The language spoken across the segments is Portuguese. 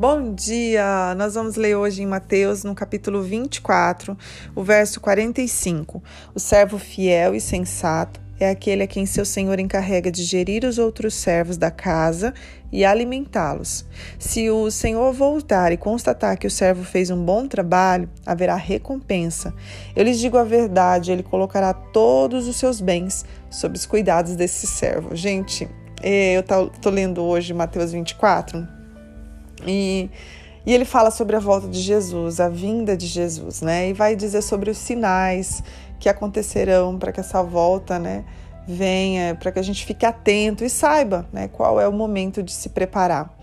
Bom dia! Nós vamos ler hoje em Mateus, no capítulo 24, o verso 45. O servo fiel e sensato é aquele a quem seu senhor encarrega de gerir os outros servos da casa e alimentá-los. Se o senhor voltar e constatar que o servo fez um bom trabalho, haverá recompensa. Eu lhes digo a verdade, ele colocará todos os seus bens sob os cuidados desse servo. Gente, eu estou lendo hoje Mateus 24 e, e ele fala sobre a volta de Jesus, a vinda de Jesus, né? E vai dizer sobre os sinais que acontecerão para que essa volta, né, venha, para que a gente fique atento e saiba, né, qual é o momento de se preparar.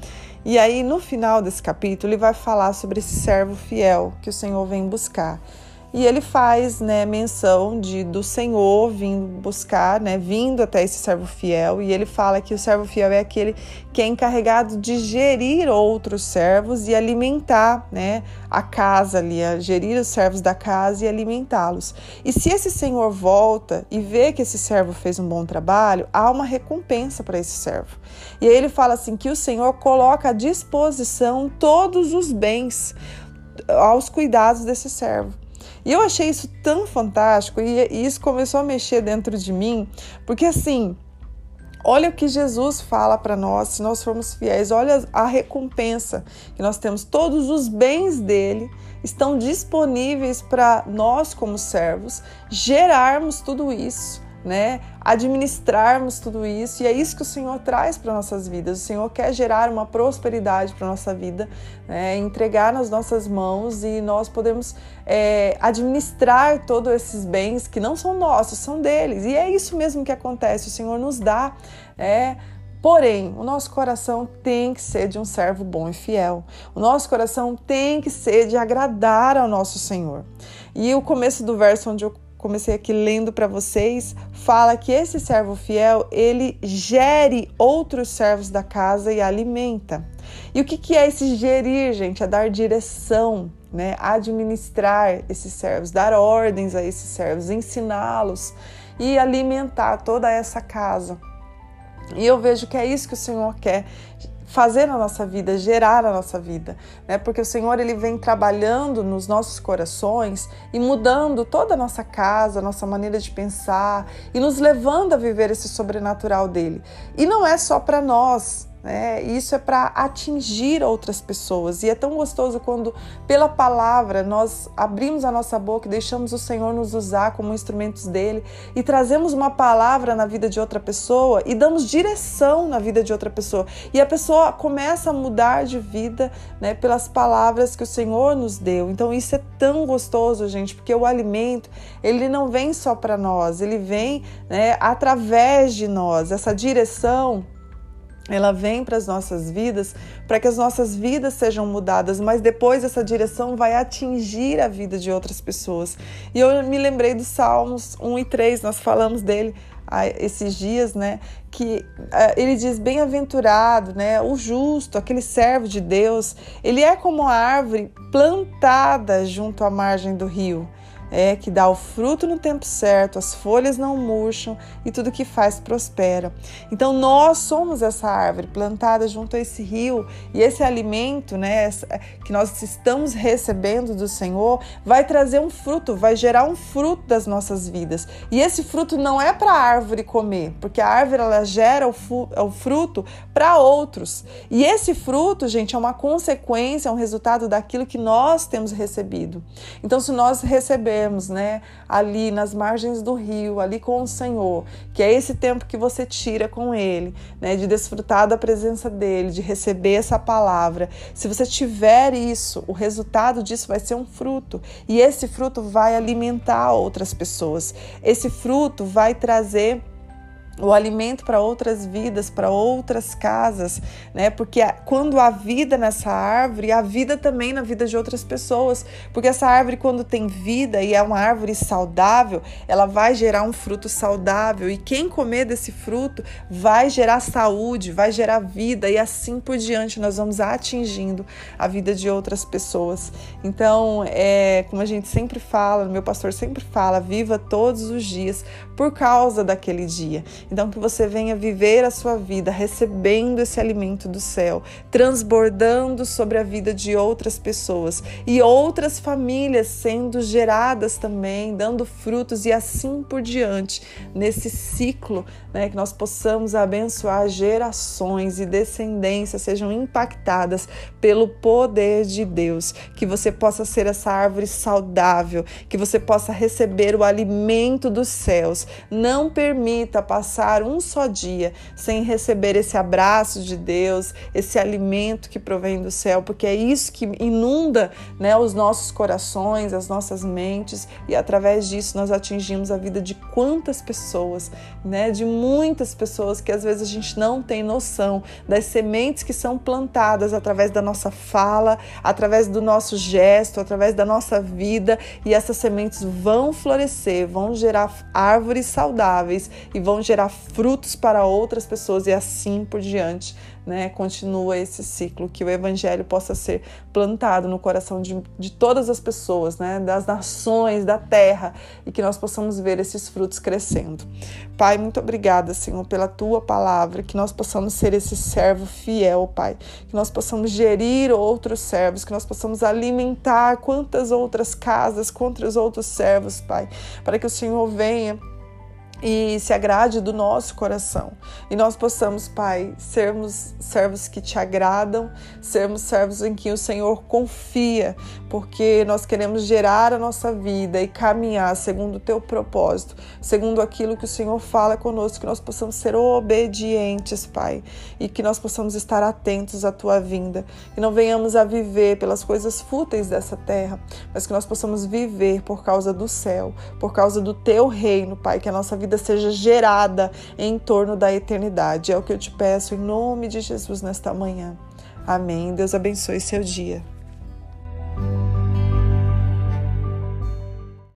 E aí, no final desse capítulo, ele vai falar sobre esse servo fiel que o Senhor vem buscar. E ele faz né, menção de do Senhor vindo buscar, né, vindo até esse servo fiel, e ele fala que o servo fiel é aquele que é encarregado de gerir outros servos e alimentar né, a casa ali, a gerir os servos da casa e alimentá-los. E se esse senhor volta e vê que esse servo fez um bom trabalho, há uma recompensa para esse servo. E aí ele fala assim que o Senhor coloca à disposição todos os bens aos cuidados desse servo. E eu achei isso tão fantástico e, isso começou a mexer dentro de mim, porque assim, olha o que Jesus fala para nós, se nós formos fiéis, olha a recompensa que nós temos, todos os bens dele estão disponíveis para nós como servos gerarmos tudo isso né? Administrarmos tudo isso e é isso que o Senhor traz para nossas vidas. O Senhor quer gerar uma prosperidade para nossa vida, né? entregar nas nossas mãos e nós podemos é, administrar todos esses bens que não são nossos, são deles. E é isso mesmo que acontece. O Senhor nos dá, é, Porém, o nosso coração tem que ser de um servo bom e fiel. O nosso coração tem que ser de agradar ao nosso Senhor. E o começo do verso onde eu comecei aqui lendo para vocês, fala que esse servo fiel, ele gere outros servos da casa e alimenta. E o que, que é esse gerir, gente? É dar direção, né? Administrar esses servos, dar ordens a esses servos, ensiná-los e alimentar toda essa casa. E eu vejo que é isso que o Senhor quer fazer na nossa vida, gerar na nossa vida, né? Porque o Senhor ele vem trabalhando nos nossos corações e mudando toda a nossa casa, nossa maneira de pensar e nos levando a viver esse sobrenatural dele. E não é só para nós, né? Isso é para atingir outras pessoas. E é tão gostoso quando, pela palavra, nós abrimos a nossa boca e deixamos o Senhor nos usar como instrumentos dele e trazemos uma palavra na vida de outra pessoa e damos direção na vida de outra pessoa. E a pessoa começa a mudar de vida né, pelas palavras que o Senhor nos deu. Então, isso é tão gostoso, gente, porque o alimento, ele não vem só para nós, ele vem né, através de nós. Essa direção ela vem para as nossas vidas para que as nossas vidas sejam mudadas, mas depois essa direção vai atingir a vida de outras pessoas. E eu me lembrei dos Salmos 1 e 3, nós falamos dele esses dias, né? Que uh, ele diz: bem-aventurado, né? O justo, aquele servo de Deus, ele é como a árvore plantada junto à margem do rio é que dá o fruto no tempo certo, as folhas não murcham e tudo que faz prospera. Então nós somos essa árvore plantada junto a esse rio e esse alimento, né, que nós estamos recebendo do Senhor, vai trazer um fruto, vai gerar um fruto das nossas vidas. E esse fruto não é para a árvore comer, porque a árvore ela gera o, fruto para outros. E esse fruto, gente, é uma consequência, é um resultado daquilo que nós temos recebido. Então se nós recebermos né, ali nas margens do rio, ali com o Senhor, que é esse tempo que você tira com Ele, né, de desfrutar da presença dEle, de receber essa palavra. Se você tiver isso, o resultado disso vai ser um fruto, e esse fruto vai alimentar outras pessoas. Esse fruto vai trazer o alimento para outras vidas, para outras casas, né? Porque quando há vida nessa árvore, há vida também na vida de outras pessoas. Porque essa árvore, quando tem vida e é uma árvore saudável, ela vai gerar um fruto saudável. E quem comer desse fruto vai gerar saúde, vai gerar vida, e assim por diante nós vamos atingindo a vida de outras pessoas. Então, é como a gente sempre fala, meu pastor sempre fala, viva todos os dias por causa daquele dia. Então, que você venha viver a sua vida recebendo esse alimento do céu, transbordando sobre a vida de outras pessoas e outras famílias sendo geradas também, dando frutos e assim por diante, nesse ciclo, né, que nós possamos abençoar gerações e descendências sejam impactadas pelo poder de Deus, que você possa ser essa árvore saudável, que você possa receber o alimento dos céus. Não permita passar um só dia sem receber esse abraço de Deus, esse alimento que provém do céu, porque é isso que inunda né, os nossos corações, as nossas mentes, e através disso nós atingimos a vida de quantas pessoas, né, de muitas pessoas que às vezes a gente não tem noção das sementes que são plantadas através da nossa fala, através do nosso gesto, através da nossa vida, e essas sementes vão florescer, vão gerar árvores saudáveis e vão gerar frutos para outras pessoas e assim por diante né, continua esse ciclo, que o evangelho possa ser plantado no coração de, de todas as pessoas, né, das nações, da terra, e que nós possamos ver esses frutos crescendo. Pai, muito obrigada, Senhor, pela tua palavra, que nós possamos ser esse servo fiel, Pai, que nós possamos gerir outros servos, que nós possamos alimentar quantas outras casas, quantos outros servos, Pai, para que o Senhor venha e se agrade do nosso coração. E nós possamos, Pai, sermos servos que te agradam, sermos servos em que o Senhor confia, porque nós queremos gerar a nossa vida e caminhar segundo o teu propósito, segundo aquilo que o Senhor fala conosco, que nós possamos ser obedientes, Pai, e que nós possamos estar atentos à tua vinda, que não venhamos a viver pelas coisas fúteis dessa terra, mas que nós possamos viver por causa do céu, por causa do teu reino, Pai, que a nossa vida vida seja gerada em torno da eternidade. É o que eu te peço em nome de Jesus nesta manhã. Amém. Deus abençoe seu dia.